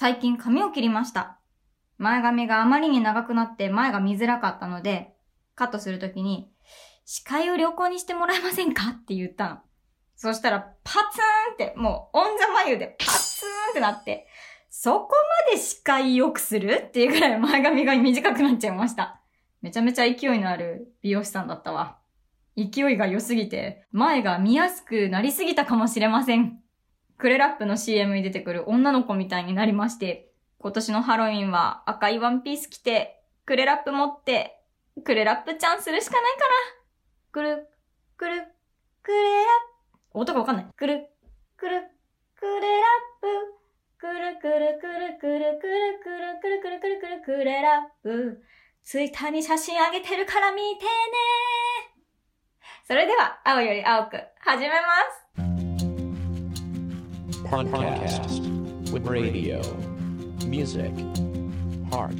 最近髪を切りました。前髪があまりに長くなって前が見づらかったので、カットするときに、視界を良好にしてもらえませんか？って言ったの。そしたら、パツーンって、もう、オンザ眉でパツーンってなって、そこまで視界良くする？っていうぐらい前髪が短くなっちゃいました。めちゃめちゃ勢いのある美容師さんだったわ。勢いが良すぎて、前が見やすくなりすぎたかもしれません。クレラップの CM に出てくる女の子みたいになりまして、今年のハロウィンは赤いワンピース着て、クレラップ持って、クレラップちゃんするしかないかな。くる、くる、クレラップ。音がわかんない。くる、くる、クレラップ。くるくるくるくるくるくるくるくるくるくるクレラップ。ツイッターに写真あげてるから見てねそれでは、青より青く、始めます。Podcast with radio, music, heart,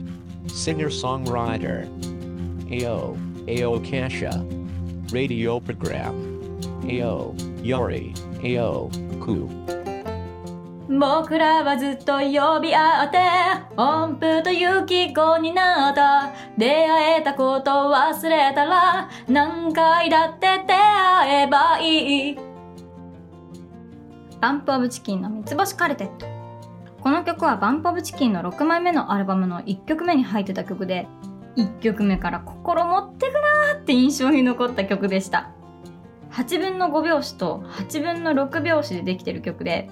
singer songwriter, AO, AO Kasha, radio program, AO, Yori, AO, Ku. 僕らはずっと呼び合って音符という記号になった出会えたこと忘れたら何回だって出会えばいいバンプオブチキンの三つ星カルテット。この曲はバンプオブチキンの6枚目のアルバムの1曲目に入ってた曲で1曲目から心持ってくなーって印象に残った曲でした。8分の5拍子と8分の6拍子でできてる曲で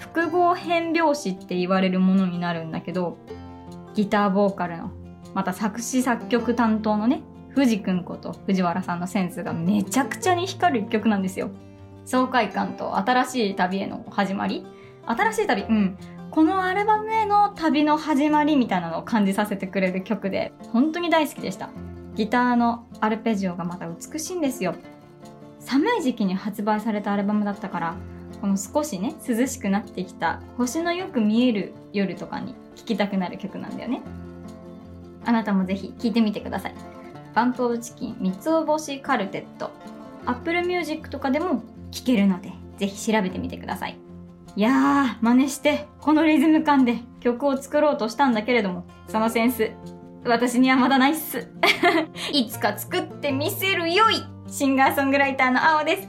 複合変拍子って言われるものになるんだけどギターボーカルのまた作詞作曲担当のね藤くんこと藤原さんのセンスがめちゃくちゃに光る一曲なんですよ。爽快感と新しい旅への始まり？新しい旅？うん。このアルバムへの旅の始まりみたいなのを感じさせてくれる曲で本当に大好きでした。ギターのアルペジオがまた美しいんですよ。寒い時期に発売されたアルバムだったからこの少しね涼しくなってきた星のよく見える夜とかに聴きたくなる曲なんだよね。あなたもぜひ聴いてみてください。バンプオブチキン三つ星カルテット。Apple Music とかでも聴けるのでぜひ調べてみてください。いやー真似してこのリズム感で曲を作ろうとしたんだけれどもそのセンス私にはまだないっす。いつか作ってみせるよいシンガーソングライターの青です。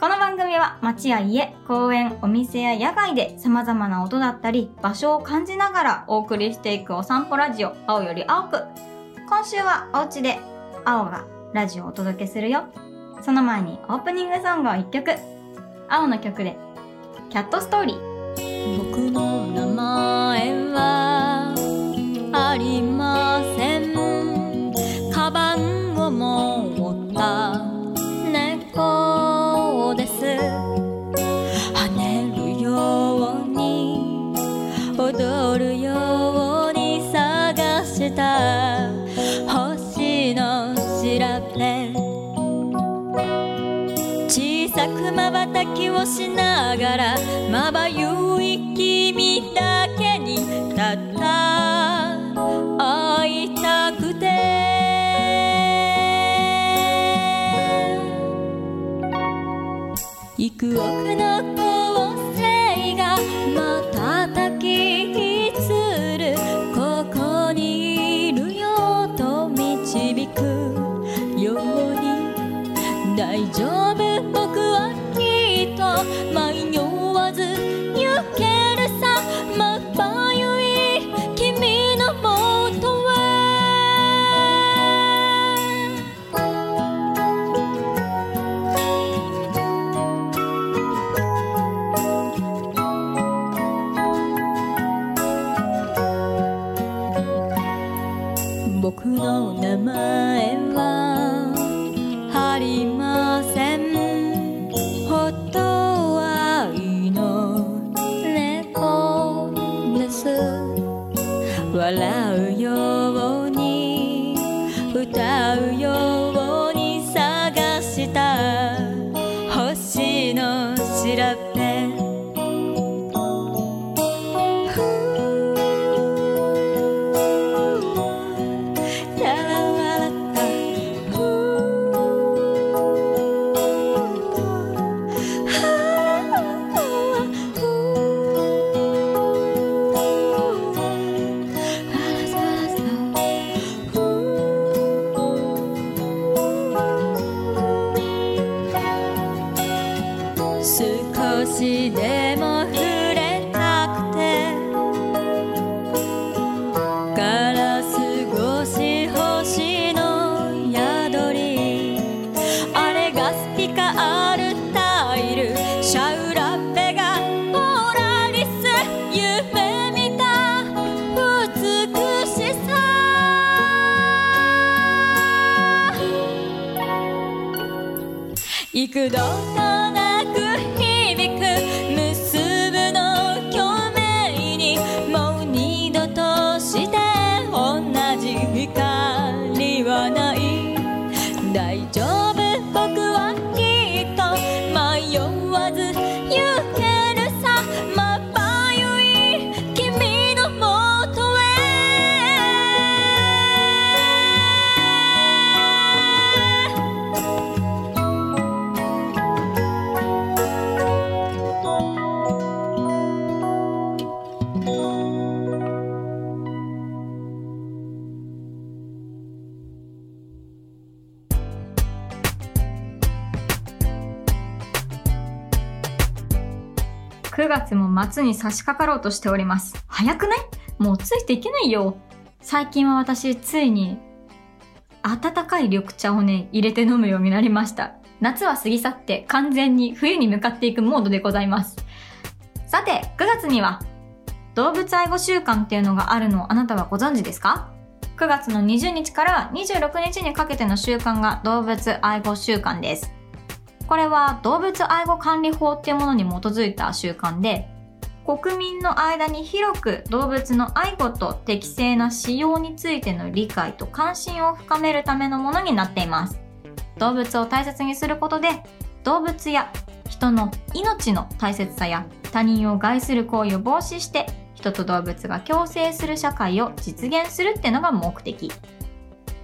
この番組は街や家、公園、お店や野外で様々な音だったり場所を感じながらお送りしていくお散歩ラジオ青より青く。今週はお家で青がラジオをお届けするよ。その前にオープニングソングを1曲。青の曲でキャットストーリー。僕の名前はきをしながらまばゆい幾度月も末に差し掛かろうとしております。早くない？もうついていけないよ。最近は私、ついに、温かい緑茶をね、入れて飲むようになりました。夏は過ぎ去って完全に冬に向かっていくモードでございます。さて、9月には、動物愛護週間っていうのがあるのをあなたはご存知ですか ?9 月の20日から26日にかけての週間が動物愛護週間です。これは動物愛護管理法っていうものに基づいた習慣で、国民の間に広く動物の愛護と適正な使用についての理解と関心を深めるためのものになっています。動物を大切にすることで、動物や人の命の大切さや他人を害する行為を防止して、人と動物が共生する社会を実現するっていうのが目的。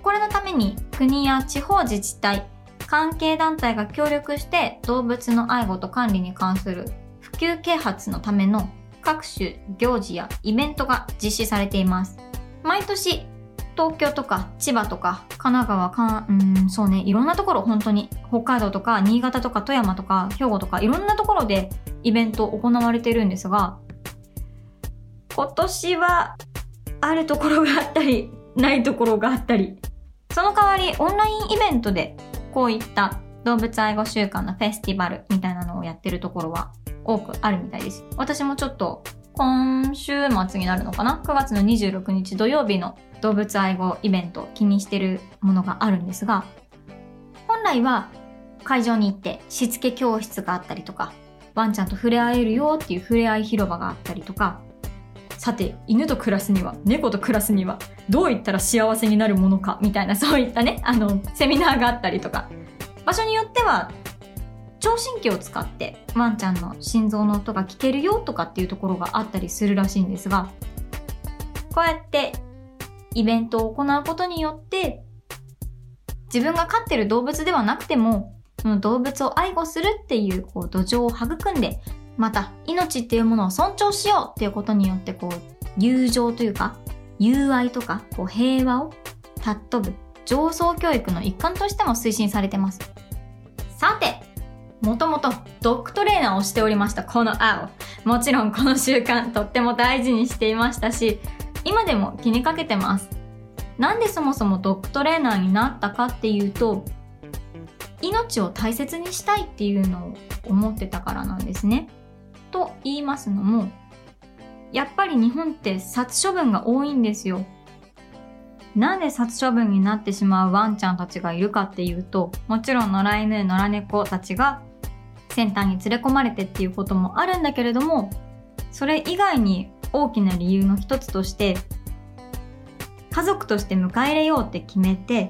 これのために国や地方自治体、関係団体が協力して動物の愛護と管理に関する普及啓発のための各種行事やイベントが実施されています。毎年、東京とか千葉とか神奈川か、うん、そうね、いろんなところ本当に北海道とか新潟とか富山とか兵庫とかいろんなところでイベント行われているんですが、今年はあるところがあったり、ないところがあったり、その代わりオンラインイベントでこういった動物愛護週間のフェスティバルみたいなのをやってるところは多くあるみたいです。私もちょっと今週末になるのかな ?9 月の26日土曜日の動物愛護イベント気にしてるものがあるんですが、本来は会場に行ってしつけ教室があったりとか、ワンちゃんと触れ合えるよっていう触れ合い広場があったりとか、さて、犬と暮らすには、猫と暮らすには、どういったら幸せになるものか、みたいな、そういったね、あの、セミナーがあったりとか、場所によっては、聴診器を使って、ワンちゃんの心臓の音が聞けるよとかっていうところがあったりするらしいんですが、こうやって、イベントを行うことによって、自分が飼ってる動物ではなくても、その動物を愛護するっていう、こう、土壌を育んで、また、命っていうものを尊重しようっていうことによって、こう、友情というか、友愛とか、こう、平和を尊ぶ、上層教育の一環としても推進されてます。さて、もともとドッグトレーナーをしておりました、この青。もちろんこの習慣とっても大事にしていましたし、今でも気にかけてます。なんでそもそもドッグトレーナーになったかっていうと、命を大切にしたいっていうのを思ってたからなんですね。と言いますのも、やっぱり日本って殺処分が多いんですよ。なんで殺処分になってしまうワンちゃんたちがいるかっていうと、もちろん野良犬、野良猫たちが先端に連れ込まれてっていうこともあるんだけれども、それ以外に大きな理由の一つとして、家族として迎え入れようって決めて、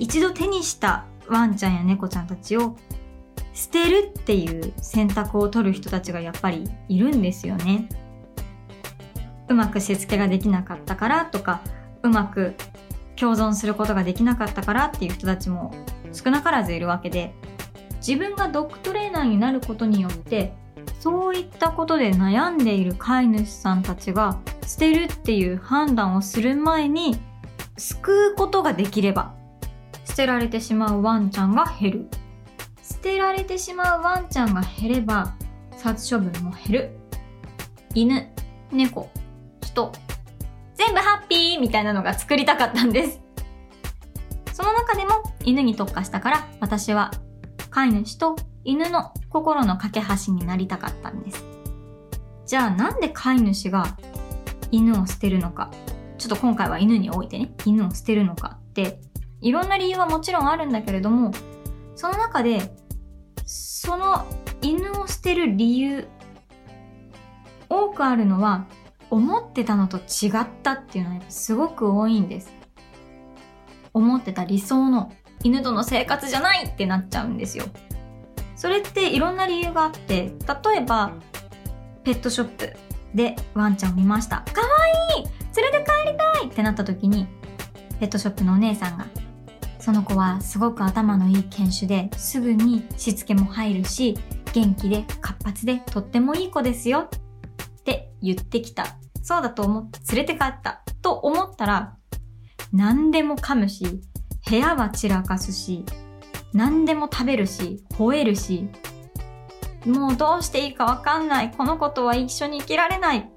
一度手にしたワンちゃんや猫ちゃんたちを捨てるっていう選択を取る人たちがやっぱりいるんですよね。うまくしつけができなかったからとか、うまく共存することができなかったからっていう人たちも少なからずいるわけで、自分がドッグトレーナーになることによって、そういったことで悩んでいる飼い主さんたちが捨てるっていう判断をする前に救うことができれば捨てられてしまうワンちゃんが減る。捨てられてしまうワンちゃんが減れば殺処分も減る。犬、猫、人、全部ハッピーみたいなのが作りたかったんです。その中でも犬に特化したから私は飼い主と犬の心の架け橋になりたかったんです。じゃあなんで飼い主が犬を捨てるのか。ちょっと今回は犬においてね、犬を捨てるのかって、いろんな理由はもちろんあるんだけれども、その中でその犬を捨てる理由、多くあるのは、思ってたのと違ったっていうのはすごく多いんです。思ってた理想の犬との生活じゃないってなっちゃうんですよ。それっていろんな理由があって、例えば、ペットショップでワンちゃんを見ました。かわいい連れて帰りたいってなった時に、ペットショップのお姉さんが、その子はすごく頭のいい犬種ですぐにしつけも入るし、元気で活発でとってもいい子ですよって言ってきた。そうだと思って連れて帰ったと思ったら、何でも噛むし、部屋は散らかすし、何でも食べるし、吠えるし、もうどうしていいかわかんない。この子とは一緒に生きられない。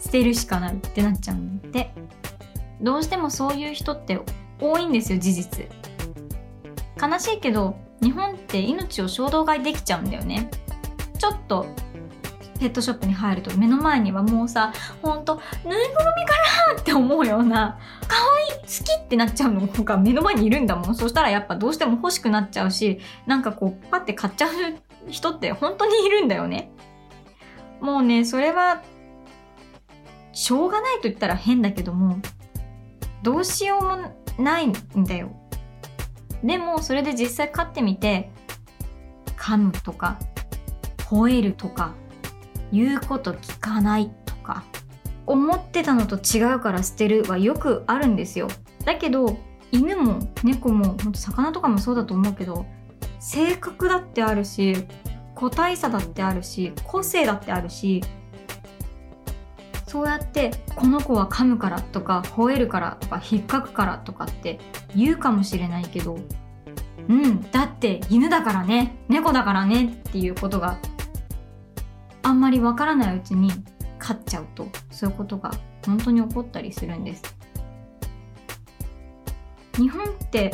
捨てるしかないってなっちゃうんで。どうしてもそういう人って多いんですよ、事実。悲しいけど、日本って命を衝動買いできちゃうんだよね。ちょっとペットショップに入ると目の前にはもうさ、ほんと、ぬいぐるみかなって思うような、可愛い好きってなっちゃうのが目の前にいるんだもん。そしたらやっぱどうしても欲しくなっちゃうし、なんかこう、パッて買っちゃう人って本当にいるんだよね。もうね、それは、しょうがないと言ったら変だけども、どうしようもないんだよ。でも、それで実際飼ってみて、噛むとか、吠えるとか、言うこと聞かないとか、思ってたのと違うから捨てるはよくあるんですよ。だけど、犬も猫も、ほんと魚とかもそうだと思うけど、性格だってあるし、個体差だってあるし、個性だってあるし、そうやってこの子は噛むからとか吠えるからとか引っかくからとかって言うかもしれないけどうんだって犬だからね猫だからねっていうことがあんまりわからないうちに飼っちゃうとそういうことが本当に起こったりするんです。日本って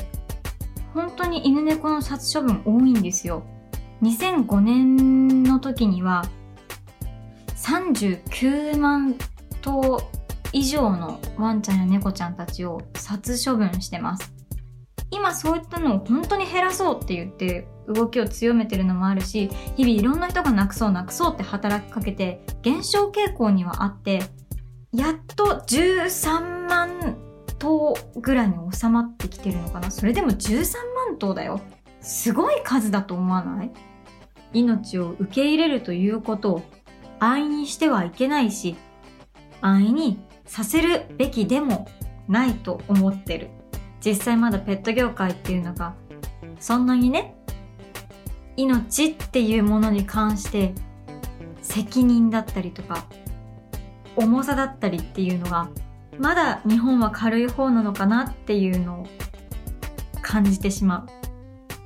本当に犬猫の殺処分多いんですよ。2005年の時には39万頭以上のワンちゃんや猫ちゃんたちを殺処分してます。今そういったのを本当に減らそうって言って動きを強めてるのもあるし、日々いろんな人がなくそうなくそうって働きかけて減少傾向にはあって、やっと13万頭ぐらいに収まってきてるのかな？それでも13万頭だよ。すごい数だと思わない？命を受け入れるということを安易にしてはいけないし、安易にさせるべきでもないと思ってる。実際まだペット業界っていうのが、そんなにね、命っていうものに関して責任だったりとか、重さだったりっていうのが、まだ日本は軽い方なのかなっていうのを感じてしまう。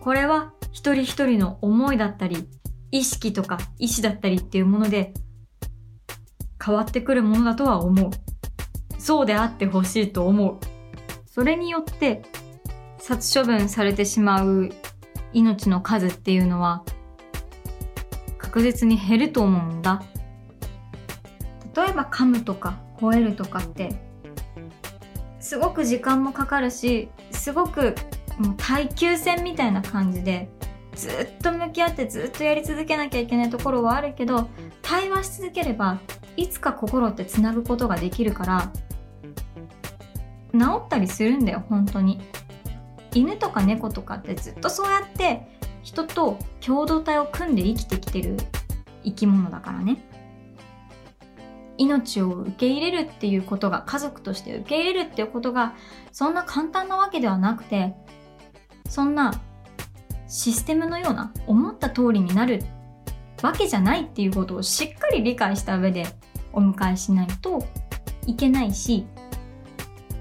これは一人一人の思いだったり、意識とか意志だったりっていうもので変わってくるものだとは思う。そうであってほしいと思う。それによって殺処分されてしまう命の数っていうのは確実に減ると思うんだ。例えば噛むとか吠えるとかってすごく時間もかかるしすごくもう耐久戦みたいな感じでずっと向き合ってずっとやり続けなきゃいけないところはあるけど対話し続ければいつか心ってつなぐことができるから治ったりするんだよ本当に。犬とか猫とかってずっとそうやって人と共同体を組んで生きてきてる生き物だからね。命を受け入れるっていうことが家族として受け入れるっていうことがそんな簡単なわけではなくてそんなシステムのような思った通りになるわけじゃないっていうことをしっかり理解した上でお迎えしないといけないし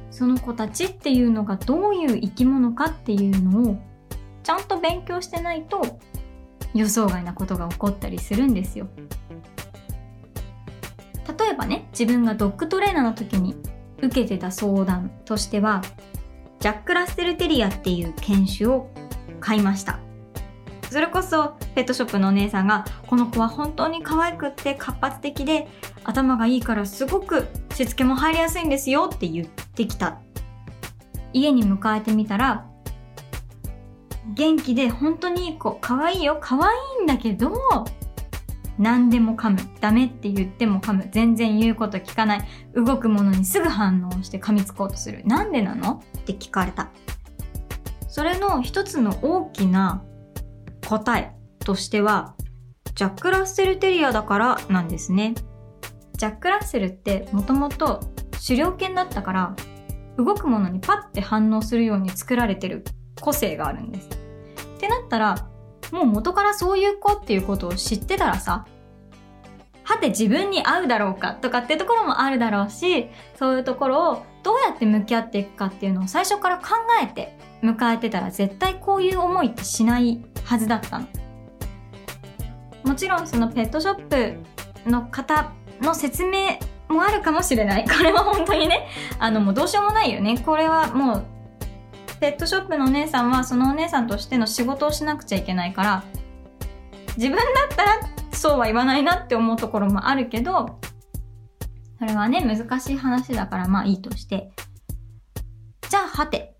その子たちっていうのがどういう生き物かっていうのをちゃんと勉強してないと予想外なことが起こったりするんですよ。例えばね自分がドッグトレーナーの時に受けてた相談としてはジャック・ラッセル・テリアっていう犬種を買いました。それこそペットショップのお姉さんがこの子は本当に可愛くって活発的で頭がいいからすごくしつけも入りやすいんですよって言ってきた。家に迎えてみたら元気で本当にいい子可愛いよ可愛いんだけど何でも噛む。ダメって言っても噛む。全然言うこと聞かない。動くものにすぐ反応して噛みつこうとする。なんでなの？って聞かれた。それの一つの大きな答えとしてはジャック・ラッセル・テリアだからなんですねジャック・ラッセルってもともと狩猟犬だったから動くものにパッて反応するように作られてる個性があるんです。ってなったらもう元からそういう子っていうことを知ってたらさはて自分に合うだろうかとかってところもあるだろうしそういうところをどうやって向き合っていくかっていうのを最初から考えて迎えてたら絶対こういう思いってしないはずだったの。もちろんそのペットショップの方の説明もあるかもしれない。これは本当にね、あのもうどうしようもないよね。これはもう、ペットショップのお姉さんはそのお姉さんとしての仕事をしなくちゃいけないから、自分だったらそうは言わないなって思うところもあるけど、それはね、難しい話だからまあいいとして。じゃあ、はて。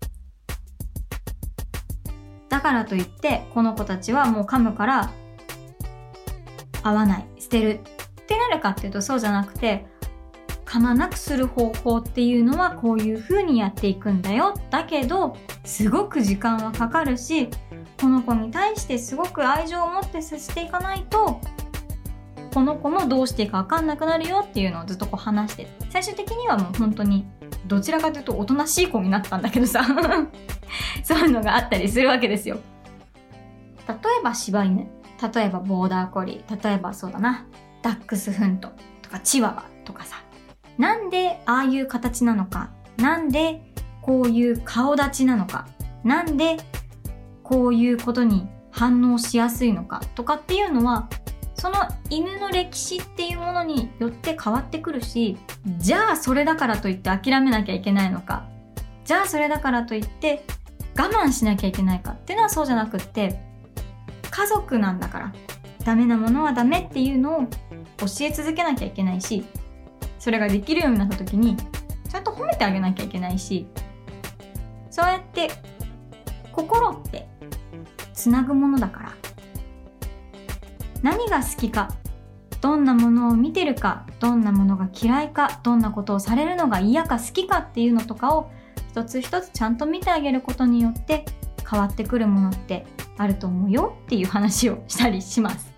だからといって、この子たちはもう噛むから、合わない、捨てるってなるかっていうとそうじゃなくて、噛まなくする方法っていうのはこういう風にやっていくんだよ。だけど、すごく時間はかかるし、この子に対してすごく愛情を持って接していかないと、この子もどうしていいかわかんなくなるよっていうのをずっとこう話して、最終的にはもう本当にどちらかというとおとなしい子になったんだけどさ そういうのがあったりするわけですよ。例えば柴犬、例えばボーダーコリー、例えばそうだな、ダックスフントとかチワワとかさ、なんでああいう形なのかなんでこういう顔立ちなのかなんでこういうことに反応しやすいのかとかっていうのはその犬の歴史っていうものによって変わってくるしじゃあそれだからといって諦めなきゃいけないのかじゃあそれだからといって我慢しなきゃいけないかっていうのはそうじゃなくって家族なんだからダメなものはダメっていうのを教え続けなきゃいけないしそれができるようになった時にちゃんと褒めてあげなきゃいけないしそうやって心ってつなぐものだから何が好きかどんなものを見てるかどんなものが嫌いかどんなことをされるのが嫌か好きかっていうのとかを一つ一つちゃんと見てあげることによって変わってくるものってあると思うよっていう話をしたりします。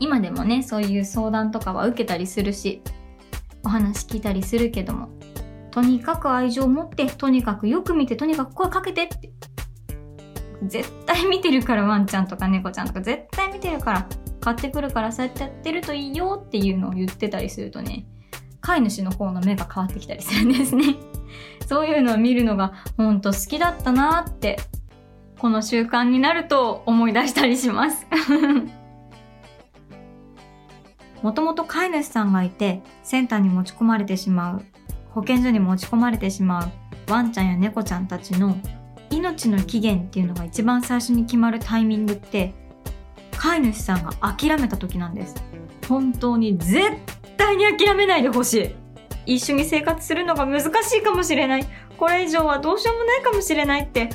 今でもねそういう相談とかは受けたりするしお話聞いたりするけどもとにかく愛情を持ってとにかくよく見てとにかく声かけてって絶対見てるからワンちゃんとか猫ちゃんとか絶対見てるから買ってくるからそうやってやってるといいよっていうのを言ってたりするとね飼い主の方の目が変わってきたりするんですね。そういうのを見るのがほんと好きだったなってこの習慣になると思い出したりします。もともと飼い主さんがいてセンターに持ち込まれてしまう保健所に持ち込まれてしまうワンちゃんや猫ちゃんたちの命の期限っていうのが一番最初に決まるタイミングって飼い主さんが諦めた時なんです。本当に絶対に諦めないでほしい。一緒に生活するのが難しいかもしれない。これ以上はどうしようもないかもしれないって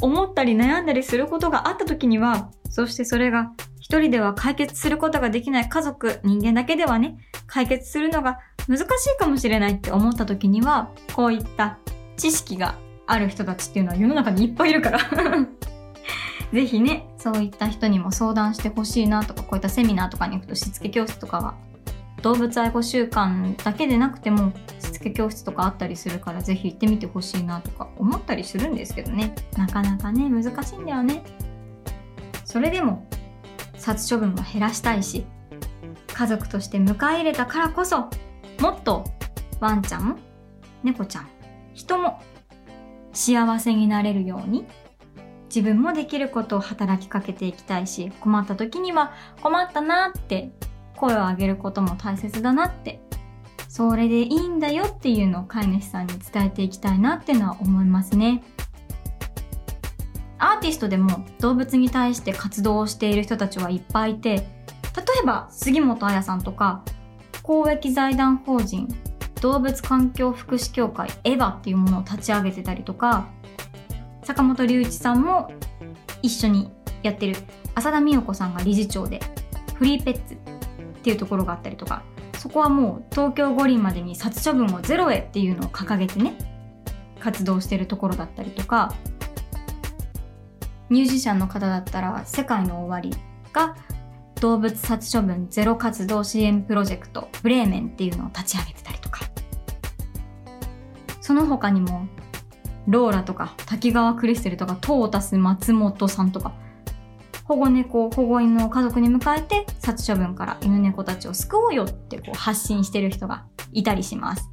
思ったり悩んだりすることがあった時にはそしてそれが一人では解決することができない家族、人間だけではね、解決するのが難しいかもしれないって思った時には、こういった知識がある人たちっていうのは世の中にいっぱいいるから ぜひね、そういった人にも相談してほしいなとか、こういったセミナーとかに行くとしつけ教室とかは、動物愛護習慣だけでなくても、しつけ教室とかあったりするから、ぜひ行ってみてほしいなとか思ったりするんですけどね。なかなかね、難しいんだよね。それでも、殺処分は減らしたいし家族として迎え入れたからこそもっとワンちゃん猫ちゃん人も幸せになれるように自分もできることを働きかけていきたいし困った時には困ったなって声を上げることも大切だなってそれでいいんだよっていうのを飼い主さんに伝えていきたいなっていうのは思いますね。アーティストでも動物に対して活動をしている人たちはいっぱいいて例えば杉本彩さんとか公益財団法人動物環境福祉協会エヴァっていうものを立ち上げてたりとか坂本龍一さんも一緒にやってる浅田美代子さんが理事長でフリーペッツっていうところがあったりとかそこはもう東京五輪までに殺処分をゼロへっていうのを掲げてね活動してるところだったりとかミュージシャンの方だったら世界の終わりが動物殺処分ゼロ活動支援プロジェクトブレーメンっていうのを立ち上げてたりとか。その他にもローラとか滝川クリステルとかトータス松本さんとか保護猫保護犬を家族に迎えて殺処分から犬猫たちを救おうよってこう発信してる人がいたりします。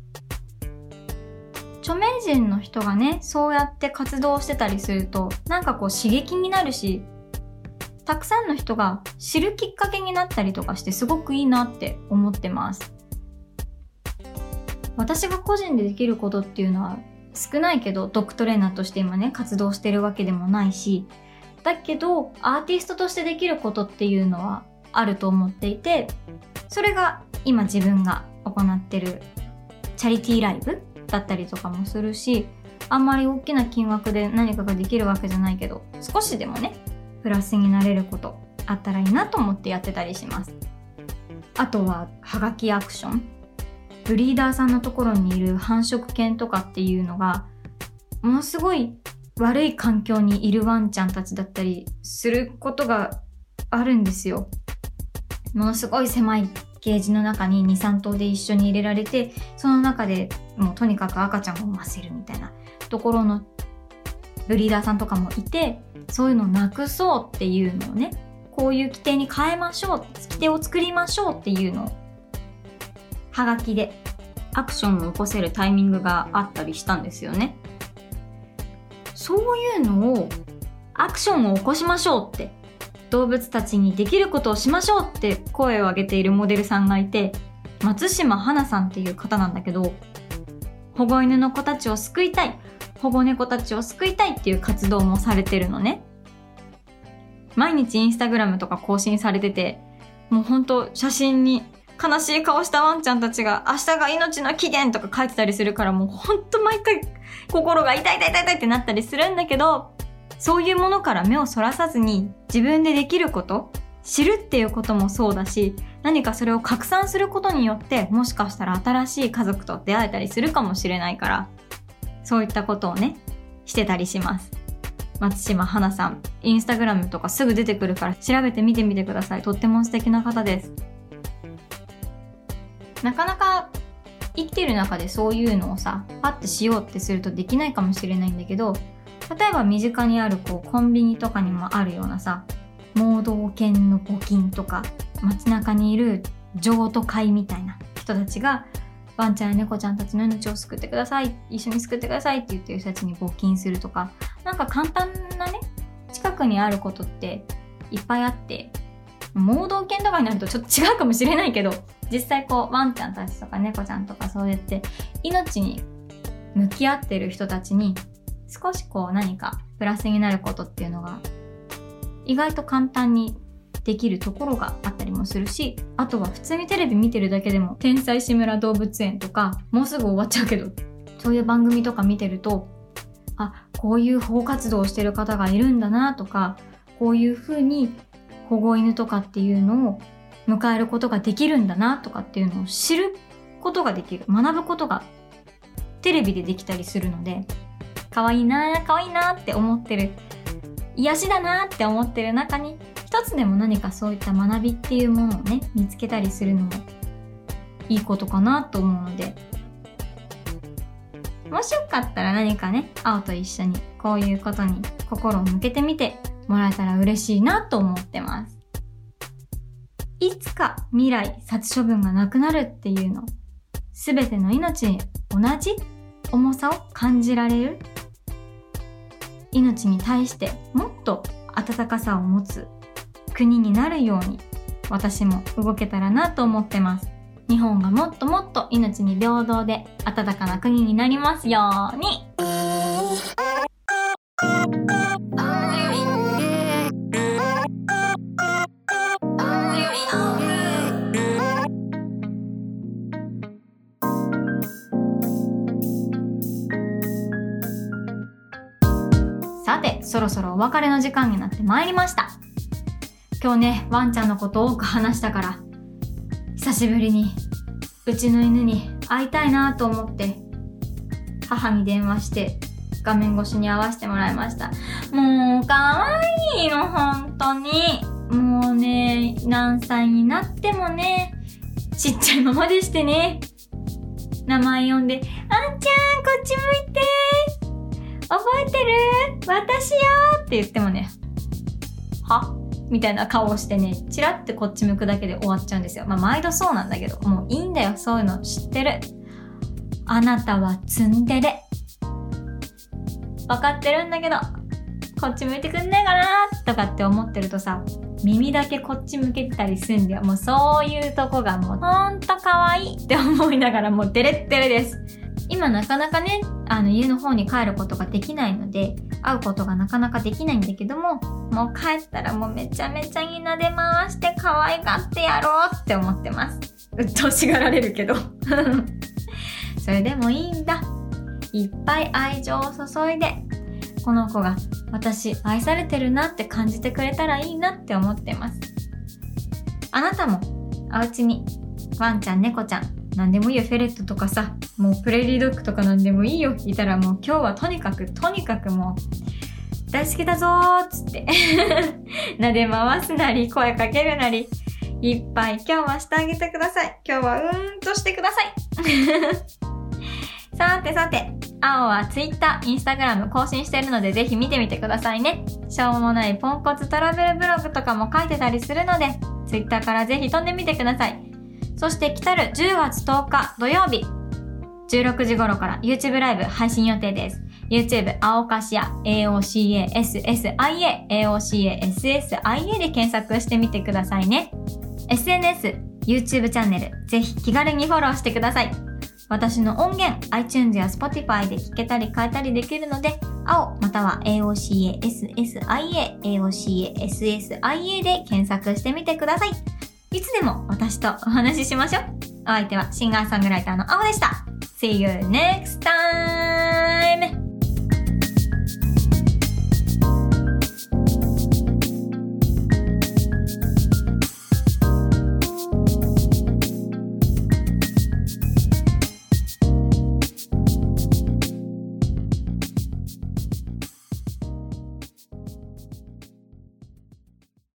著名人の人がねそうやって活動してたりするとなんかこう刺激になるしたくさんの人が知るきっかけになったりとかしてすごくいいなって思ってます。私が個人でできることっていうのは少ないけどドッグトレーナーとして今ね活動してるわけでもないしだけどアーティストとしてできることっていうのはあると思っていてそれが今自分が行ってるチャリティーライブだったりとかもするしあんまり大きな金額で何かができるわけじゃないけど少しでもねプラスになれることあったらいいなと思ってやってたりしますあとはハガキアクションブリーダーさんのところにいる繁殖犬とかっていうのがものすごい悪い環境にいるワンちゃんたちだったりすることがあるんですよ。ものすごい狭いケージの中に23頭で一緒に入れられてその中でもうとにかく赤ちゃんを産ませるみたいなところのブリーダーさんとかもいてそういうのをなくそうっていうのをねこういう規定に変えましょう規定を作りましょうっていうのをはがきでアクションを起こせるタイミングがあったりしたんですよね。そういうのをアクションを起こしましょうって動物たちにできることをしましょうって声を上げているモデルさんがいて松島花さんっていう方なんだけど保護犬の子たちを救いたい保護猫たちを救いたいっていう活動もされてるのね。毎日インスタグラムとか更新されててもうほんと写真に悲しい顔したワンちゃんたちが明日が命の期限とか書いてたりするからもうほんと毎回心が痛い痛い痛い痛いってなったりするんだけどそういうものから目をそらさずに自分でできること知るっていうこともそうだし何かそれを拡散することによってもしかしたら新しい家族と出会えたりするかもしれないからそういったことをねしてたりします。松島花さんインスタグラムとかすぐ出てくるから調べてみてみてください。とっても素敵な方です。なかなか生きてる中でそういうのをさパッてしようってするとできないかもしれないんだけど例えば身近にあるこうコンビニとかにもあるようなさ盲導犬の募金とか街中にいる譲渡会みたいな人たちがワンちゃんや猫ちゃんたちの命を救ってください。一緒に救ってくださいって言ってる人たちに募金するとか。なんか簡単なね近くにあることっていっぱいあって盲導犬とかになるとちょっと違うかもしれないけど実際こうワンちゃんたちとか猫ちゃんとかそうやって命に向き合ってる人たちに少しこう何かプラスになることっていうのが意外と簡単にできるところがあったりもするしあとは普通にテレビ見てるだけでも「天才志村動物園」とかもうすぐ終わっちゃうけどそういう番組とか見てるとあこういう保護活動をしてる方がいるんだなとかこういうふうに保護犬とかっていうのを迎えることができるんだなとかっていうのを知ることができる。学ぶことがテレビでできたりするので可愛いな可愛いなって思ってる癒しだなって思ってる中に一つでも何かそういった学びっていうものをね見つけたりするのもいいことかなと思うのでもしよかったら何かね青と一緒にこういうことに心を向けてみてもらえたら嬉しいなと思ってます。いつか未来殺処分がなくなるっていうの、すべての命に同じ重さを感じられる？命に対してもっと温かさを持つ国になるように私も動けたらなと思ってます。日本がもっともっと命に平等で温かな国になりますように。さて、そろそろお別れの時間になってまいりました。今日ね、ワンちゃんのこと多く話したから、久しぶりに、うちの犬に会いたいなと思って、母に電話して、画面越しに会わせてもらいました。もう、かわいいの、本当に。もうね、何歳になってもね、ちっちゃいままでしてね。名前呼んで、あんちゃん、こっち向いて覚えてる？私よって言ってもね、は？みたいな顔をしてね、チラってこっち向くだけで終わっちゃうんですよ。まあ、毎度そうなんだけど、もういいんだよ、そういうの知ってる。あなたはツンデレ。わかってるんだけど、こっち向いてくんないかなとかって思ってるとさ、耳だけこっち向けてたりすんだよ。もうそういうとこがもうほんと可愛いって思いながらもうデレッデレです。今なかなかね、あの家の方に帰ることができないので、会うことがなかなかできないんだけども、もう帰ったらもうめちゃめちゃになで回して可愛がってやろうって思ってます。うっとうしがられるけど。それでもいいんだ。いっぱい愛情を注いで、この子が私愛されてるなって感じてくれたらいいなって思ってます。あなたも、お家に、ワンちゃん、猫ちゃん、なんでもいいよ、フェレットとかさ、もうプレリードッグとかなんでもいいよ、いたらもう今日はとにかく、とにかくもう、大好きだぞーっつって、撫で回すなり、声かけるなり、いっぱい今日はしてあげてください。今日はうーんとしてください。さてさて、青は Twitter、Instagram 更新してるのでぜひ見てみてくださいね。しょうもないポンコツトラベルブログとかも書いてたりするので、Twitter からぜひ飛んでみてください。そして来たる10月10日土曜日、16時頃から YouTube ライブ配信予定です。YouTube、青かしや AOCASSIA、AOCASSIA で検索してみてくださいね。SNS、YouTube チャンネル、ぜひ気軽にフォローしてください。私の音源、iTunes や Spotify で聴けたり変えたりできるので、青または AOCASSIA、AOCASSIA で検索してみてください。いつでも私とお話ししましょう。お相手はシンガーソングライターの青でした。See you next time!